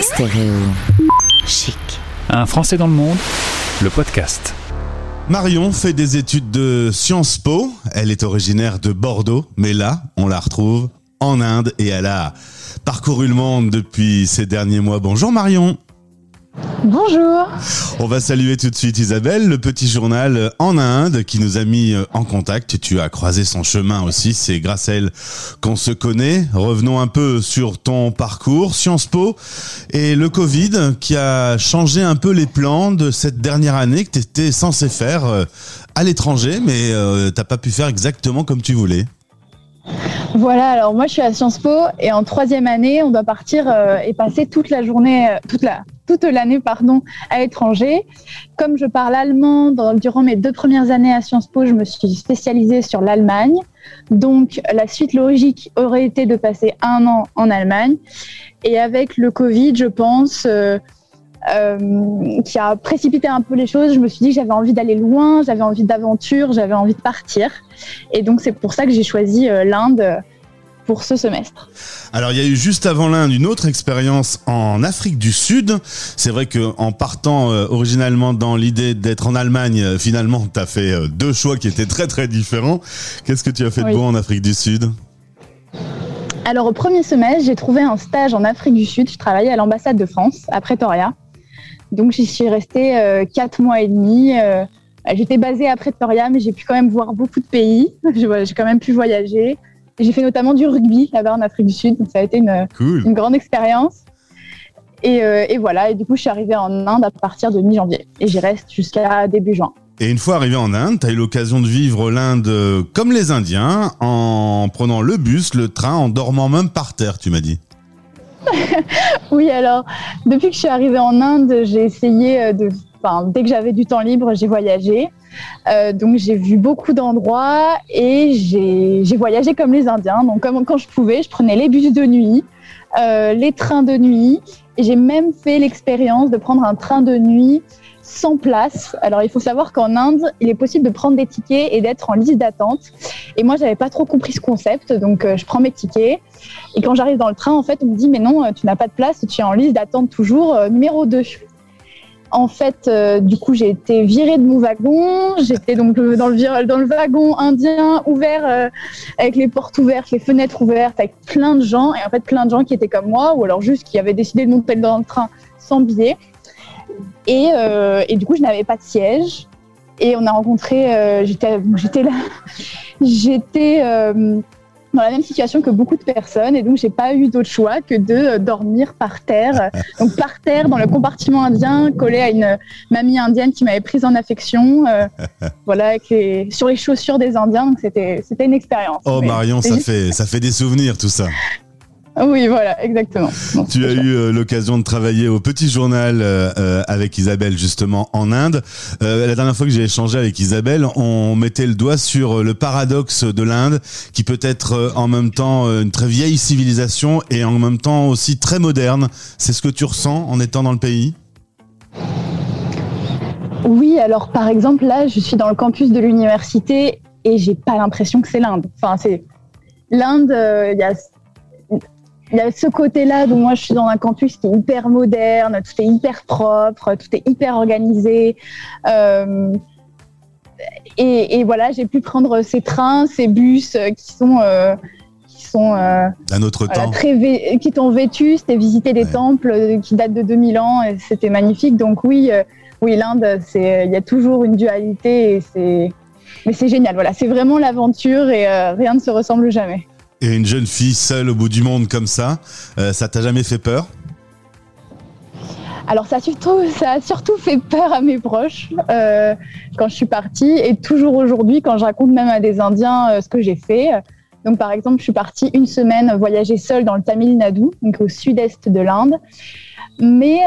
Stéréo chic. Un Français dans le monde, le podcast. Marion fait des études de Sciences Po. Elle est originaire de Bordeaux, mais là, on la retrouve en Inde et elle a parcouru le monde depuis ces derniers mois. Bonjour Marion. Bonjour. On va saluer tout de suite Isabelle, le petit journal en Inde qui nous a mis en contact. Tu as croisé son chemin aussi, c'est grâce à elle qu'on se connaît. Revenons un peu sur ton parcours, Sciences Po et le Covid qui a changé un peu les plans de cette dernière année que tu étais censé faire euh, à l'étranger, mais euh, t'as pas pu faire exactement comme tu voulais. Voilà, alors moi je suis à Sciences Po et en troisième année, on doit partir euh, et passer toute la journée, euh, toute la toute l'année pardon, à l'étranger. Comme je parle allemand durant mes deux premières années à Sciences Po, je me suis spécialisée sur l'Allemagne. Donc la suite logique aurait été de passer un an en Allemagne. Et avec le Covid, je pense, euh, euh, qui a précipité un peu les choses, je me suis dit que j'avais envie d'aller loin, j'avais envie d'aventure, j'avais envie de partir. Et donc c'est pour ça que j'ai choisi euh, l'Inde pour ce semestre. Alors il y a eu juste avant l'Inde une autre expérience en Afrique du Sud. C'est vrai que en partant euh, originalement dans l'idée d'être en Allemagne, euh, finalement tu as fait euh, deux choix qui étaient très très différents. Qu'est-ce que tu as fait de beau en Afrique du Sud? Alors au premier semestre, j'ai trouvé un stage en Afrique du Sud. Je travaillais à l'ambassade de France, à Pretoria. Donc j'y suis restée euh, quatre mois et demi. J'étais basée à Pretoria, mais j'ai pu quand même voir beaucoup de pays. J'ai quand même pu voyager. J'ai fait notamment du rugby là-bas en Afrique du Sud, donc ça a été une, Cool. une grande expérience. Et, euh, et voilà, et du coup je suis arrivée en Inde à partir de mi-janvier. Et j'y reste jusqu'à début juin. Et une fois arrivé en Inde, tu as eu l'occasion de vivre l'Inde euh, comme les Indiens, en prenant le bus, le train, en dormant même par terre, tu m'as dit. Oui, alors, depuis que je suis arrivée en Inde, j'ai essayé euh, de. Dès que j'avais du temps libre, j'ai voyagé. Euh, donc, j'ai vu beaucoup d'endroits et j'ai voyagé comme les Indiens. Donc, quand je pouvais, je prenais les bus de nuit, euh, les trains de nuit. J'ai même fait l'expérience de prendre un train de nuit sans place. Alors, il faut savoir qu'en Inde, il est possible de prendre des tickets et d'être en liste d'attente. Et moi, j'avais pas trop compris ce concept. Donc, euh, je prends mes tickets. Et quand j'arrive dans le train, en fait, on me dit, mais non, tu n'as pas de place, tu es en liste d'attente toujours numéro 2. En fait, euh, du coup, j'ai été virée de mon wagon. J'étais donc dans le, wagon indien ouvert, euh, avec les portes ouvertes, les fenêtres ouvertes, avec plein de gens. Et en fait, plein de gens qui étaient comme moi, ou alors juste qui avaient décidé de monter dans le train sans billet. Et, euh, du coup, je n'avais pas de siège. Et on a rencontré, j'étais là, j'étais dans la même situation que beaucoup de personnes et donc j'ai pas eu d'autre choix que de euh, dormir par terre. Donc par terre dans le compartiment indien, collé à une mamie indienne qui m'avait prise en affection, euh, voilà, avec les- sur les chaussures des Indiens. Donc c'était c'était une expérience. Oh Marion, ça fait, ça fait des souvenirs tout ça. Oui, voilà, exactement. Bon, Tu as eu euh, l'occasion de travailler au Petit Journal euh, euh, avec Isabelle justement en Inde. La dernière fois que j'ai échangé avec Isabelle, on mettait le doigt sur le paradoxe de l'Inde, qui peut être en même temps une très vieille civilisation et en même temps aussi très moderne. C'est ce que tu ressens en étant dans le pays? Oui, alors par exemple, là, je suis dans le campus de l'université et j'ai pas l'impression que c'est l'Inde. Enfin, c'est l'Inde, euh, il y a il y a ce côté-là où moi je suis dans un campus qui est hyper moderne, tout est hyper propre, tout est hyper organisé. Euh, et, et voilà, j'ai pu prendre ces trains, ces bus euh, qui sont euh, qui sont euh, voilà, temps. très qui t'ont vétustes et visité des Ouais. temples euh, qui datent de 2000 ans et c'était magnifique. Donc oui, euh, oui, l'Inde, c'est il y a toujours une dualité et c'est mais c'est génial. Voilà, c'est vraiment l'aventure et rien ne se ressemble jamais. Et une jeune fille seule au bout du monde comme ça, euh, ça t'a jamais fait peur? Alors ça a surtout, fait peur à mes proches euh, quand je suis partie et toujours aujourd'hui quand je raconte même à des Indiens euh, ce que j'ai fait. Donc par exemple, je suis partie une semaine voyager seule dans le Tamil Nadu, donc au sud-est de l'Inde. Mais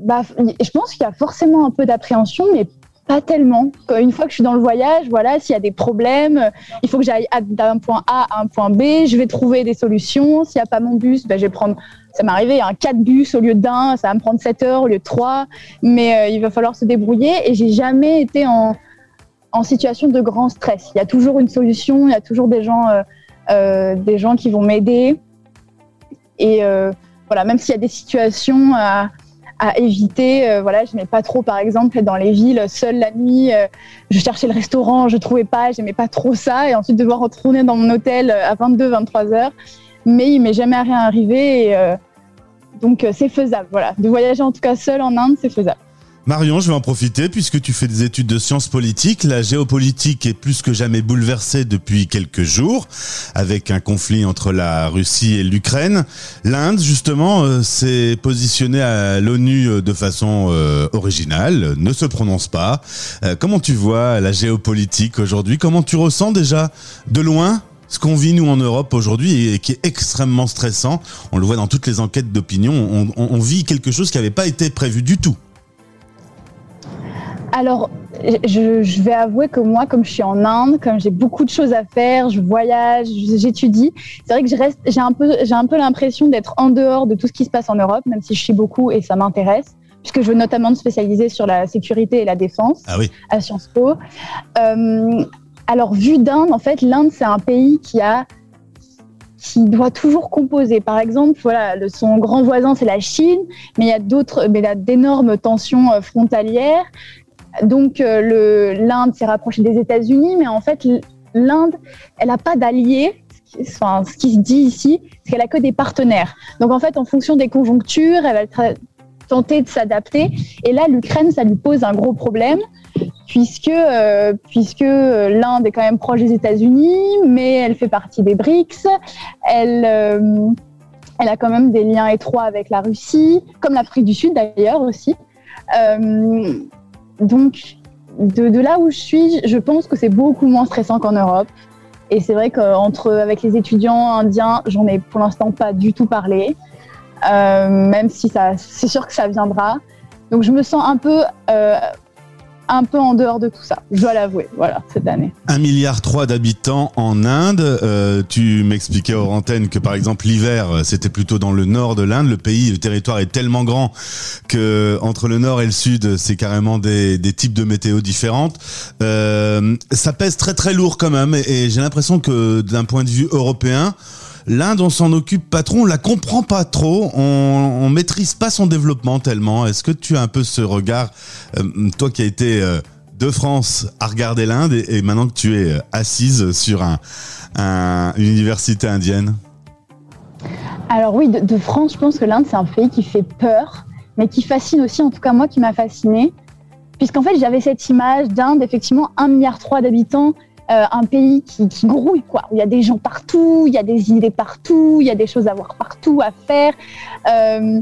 bah, je pense qu'il y a forcément un peu d'appréhension, mais pas tellement. Une fois que je suis dans le voyage, voilà, s'il y a des problèmes, il faut que j'aille d'un point A à un point B, je vais trouver des solutions. S'il n'y a pas mon bus, ben, je vais prendre ça m'est arrivé, un 4 bus au lieu d'un, ça va me prendre 7 heures au lieu de 3, mais euh, il va falloir se débrouiller et j'ai jamais été en, en situation de grand stress. Il y a toujours une solution, il y a toujours des gens, euh, euh, des gens qui vont m'aider. Et euh, voilà, même s'il y a des situations à, éviter, voilà, je n'aimais pas trop, par exemple, dans les villes seule la nuit. je cherchais le restaurant, je trouvais pas, j'aimais pas trop ça, et ensuite devoir retourner dans mon hôtel à 22, 23 heures. Mais il m'est jamais rien arrivé, et, donc c'est faisable. Voilà, de voyager en tout cas seul en Inde, c'est faisable. Marion, je vais en profiter puisque tu fais des études de sciences politiques. La géopolitique est plus que jamais bouleversée depuis quelques jours avec un conflit entre la Russie et l'Ukraine. L'Inde, justement, euh, s'est positionnée à l'ONU euh, de façon euh, originale, ne se prononce pas. comment tu vois la géopolitique aujourd'hui? Comment tu ressens déjà de loin ce qu'on vit nous en Europe aujourd'hui et qui est extrêmement stressant? On le voit dans toutes les enquêtes d'opinion. On, on, vit quelque chose qui n'avait pas été prévu du tout. Alors, je, vais avouer que moi, comme je suis en Inde, comme j'ai beaucoup de choses à faire, je voyage, j'étudie, c'est vrai que je reste, j'ai un peu, j'ai un peu l'impression d'être en dehors de tout ce qui se passe en Europe, même si je suis beaucoup et ça m'intéresse, puisque je veux notamment me spécialiser sur la sécurité et la défense ah oui. à Sciences Po. Euh, alors, vu d'Inde, en fait, l'Inde, c'est un pays qui a qui doit toujours composer. Par exemple, voilà, son grand voisin, c'est la Chine, mais il y a d'autres, mais il a d'énormes tensions euh, frontalières. Donc euh, l'Inde s'est rapprochée des États-Unis, mais en fait l'Inde, elle n'a pas d'alliés. Enfin, ce qui se dit ici, c'est qu'elle a que des partenaires. Donc en fait, en fonction des conjonctures, elle va tenter de s'adapter. Et là, l'Ukraine, ça lui pose un gros problème puisque euh, puisque l'Inde est quand même proche des États-Unis, mais elle fait partie des BRICS. Elle euh, elle a quand même des liens étroits avec la Russie, comme l'Afrique du Sud d'ailleurs aussi. Euh, donc, de, là où je suis, je pense que c'est beaucoup moins stressant qu'en Europe. Et c'est vrai qu'entre avec les étudiants indiens, j'en ai pour l'instant pas du tout parlé, euh, même si c'est sûr que ça viendra. Donc je me sens un peu euh, un peu en dehors de tout ça, je dois l'avouer, voilà, cette année. Un milliard trois d'habitants en Inde. Euh, tu m'expliquais hors antenne que par exemple l'hiver, c'était plutôt dans le nord de l'Inde. Le pays, le territoire est tellement grand que entre le nord et le sud, c'est carrément des, des, types de météo différentes. Euh, ça pèse très très lourd quand même, et j'ai l'impression que d'un point de vue européen, L'Inde, on s'en occupe pas trop, on la comprend pas trop, on, maîtrise pas son développement tellement. Est-ce que tu as un peu ce regard, euh, toi qui as été euh, de France à regarder l'Inde et, maintenant que tu es euh, assise sur un, une université indienne? Alors oui, de, France, je pense que l'Inde c'est un pays qui fait peur, mais qui fascine aussi, en tout cas moi qui m'a fasciné, puisqu'en fait j'avais cette image d'Inde, effectivement 1,3 milliard d'habitants, euh, un pays qui, grouille, quoi. Il y a des gens partout, il y a des idées partout, il y a des choses à voir partout, à faire. Euh,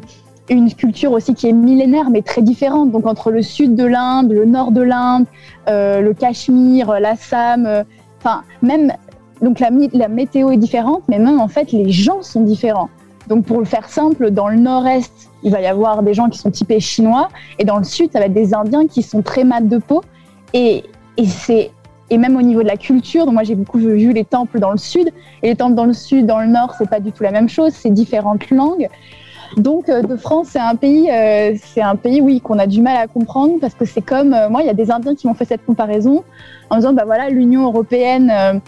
une culture aussi qui est millénaire, mais très différente. Donc entre le sud de l'Inde, le nord de l'Inde, euh, le Cachemire, l'Assam, enfin même donc la, la météo est différente, mais même en fait les gens sont différents. Donc pour le faire simple, dans le nord-est, il va y avoir des gens qui sont typés chinois, et dans le sud, ça va être des Indiens qui sont très mat de peau. Et, et c'est et même au niveau de la culture. moi, j'ai beaucoup vu les temples dans le sud et les temples dans le sud, dans le nord, c'est pas du tout la même chose. C'est différentes langues. Donc, euh, de France, c'est un pays, euh, c'est un pays, oui, qu'on a du mal à comprendre parce que c'est comme, euh, moi, il y a des Indiens qui m'ont fait cette comparaison en disant, bah voilà, l'Union européenne,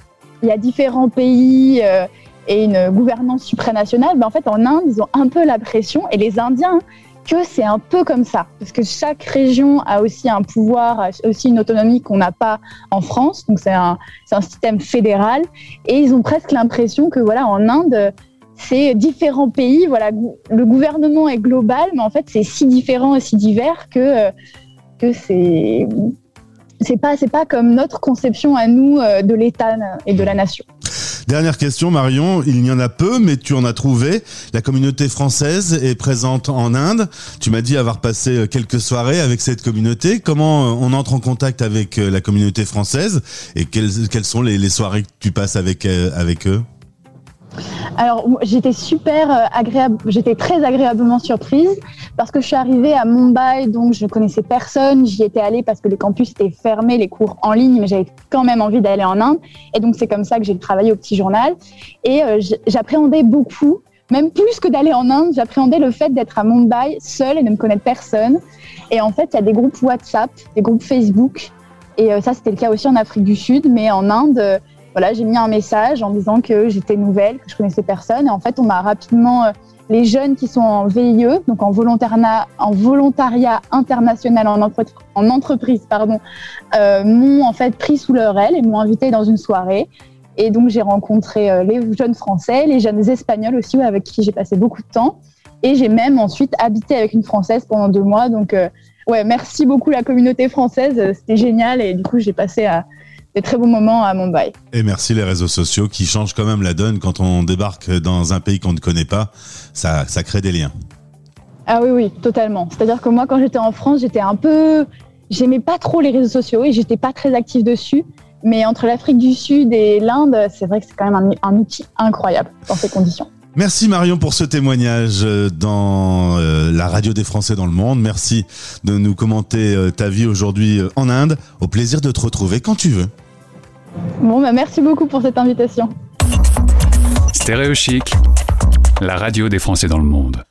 il y a différents pays et une gouvernance supranationale. Mais en fait, en Inde, ils ont un peu la pression et les Indiens, que c'est un peu comme ça, parce que chaque région a aussi un pouvoir, aussi une autonomie qu'on n'a pas en France, donc c'est un, un système fédéral, et ils ont presque l'impression que voilà, en Inde, c'est différents pays, voilà, le gouvernement est global, mais en fait c'est si différent et si divers que, que c'est c'est pas pas comme notre conception à nous euh, de l'État et de la nation. Dernière question, Marion. Il n'y en a peu, mais tu en as trouvé. La communauté française est présente en Inde. Tu m'as dit avoir passé euh, quelques soirées avec cette communauté. Comment euh, on entre en contact avec la communauté française et quelles, sont les, soirées que tu passes avec eux? Alors, j'étais super euh, agréable, j'étais très agréablement surprise parce que je suis arrivée à Mumbai, donc je ne connaissais personne. J'y étais allée parce que le campus était fermé, les cours en ligne, mais j'avais quand même envie d'aller en Inde. Et donc, c'est comme ça que j'ai travaillé au petit journal. Et euh, j'appréhendais beaucoup, même plus que d'aller en Inde, j'appréhendais le fait d'être à Mumbai seule et de ne connaître personne. Et en fait, il y a des groupes WhatsApp, des groupes Facebook. Et euh, ça, c'était le cas aussi en Afrique du Sud, mais en Inde voilà, j'ai mis un message en disant que j'étais nouvelle, que je connaissais personne. Et en fait, on m'a rapidement euh, les jeunes qui sont en VIE, donc en volontariat, international en, en entreprise, pardon, euh, m'ont en fait pris sous leur aile et m'ont invité dans une soirée. Et donc j'ai rencontré euh, les jeunes Français, les jeunes Espagnols aussi, avec qui j'ai passé beaucoup de temps. Et j'ai même ensuite habité avec une Française pendant deux mois. Donc ouais, merci beaucoup la communauté française, c'était génial. Et du coup j'ai passé à des très bons moments à Mumbai. Et merci les réseaux sociaux qui changent quand même la donne quand on débarque dans un pays qu'on ne connaît pas. Ça, ça crée des liens. Ah oui, oui, totalement. C'est-à-dire que moi, quand j'étais en France, j'étais un peu. J'aimais pas trop les réseaux sociaux et j'étais pas très active dessus. Mais entre l'Afrique du Sud et l'Inde, c'est vrai que c'est quand même un, un, outil incroyable dans ces conditions. Merci Marion pour ce témoignage euh, dans euh, la radio des Français dans le monde. Merci de nous commenter euh, ta vie aujourd'hui en Inde. Au plaisir de te retrouver quand tu veux. Bon, bah merci beaucoup pour cette invitation. Stéréo Chic, la radio des Français dans le monde.